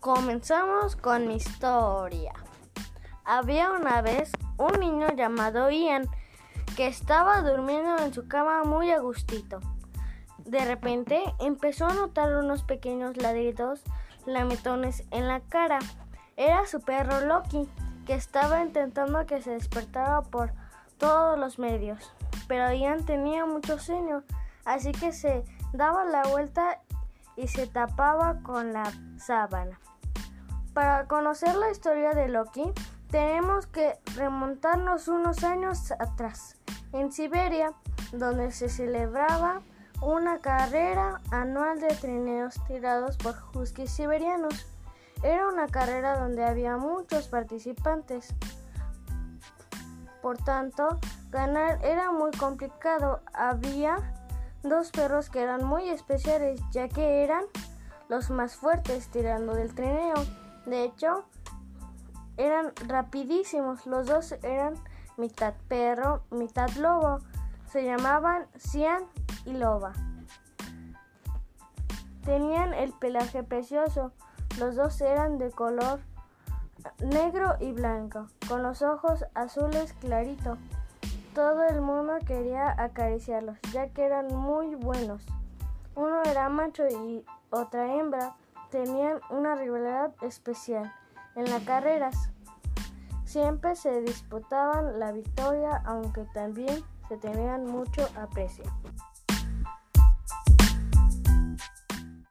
Comenzamos con mi historia. Había una vez un niño llamado Ian que estaba durmiendo en su cama muy a gustito. De repente empezó a notar unos pequeños ladridos lametones en la cara. Era su perro Loki, que estaba intentando que se despertara por todos los medios. Pero Ian tenía mucho sueño, así que se daba la vuelta y se tapaba con la sábana. Para conocer la historia de Loki, tenemos que remontarnos unos años atrás, en Siberia, donde se celebraba una carrera anual de trineos tirados por huskies siberianos. Era una carrera donde había muchos participantes. Por tanto, ganar era muy complicado. Había dos perros que eran muy especiales, ya que eran los más fuertes tirando del trineo. De hecho, eran rapidísimos. Los dos eran mitad perro, mitad lobo. Se llamaban Cian y Loba. Tenían el pelaje precioso. Los dos eran de color negro y blanco, con los ojos azules clarito. Todo el mundo quería acariciarlos, ya que eran muy buenos. Uno era macho y otra hembra tenían una rivalidad especial en las carreras. Siempre se disputaban la victoria, aunque también se tenían mucho aprecio.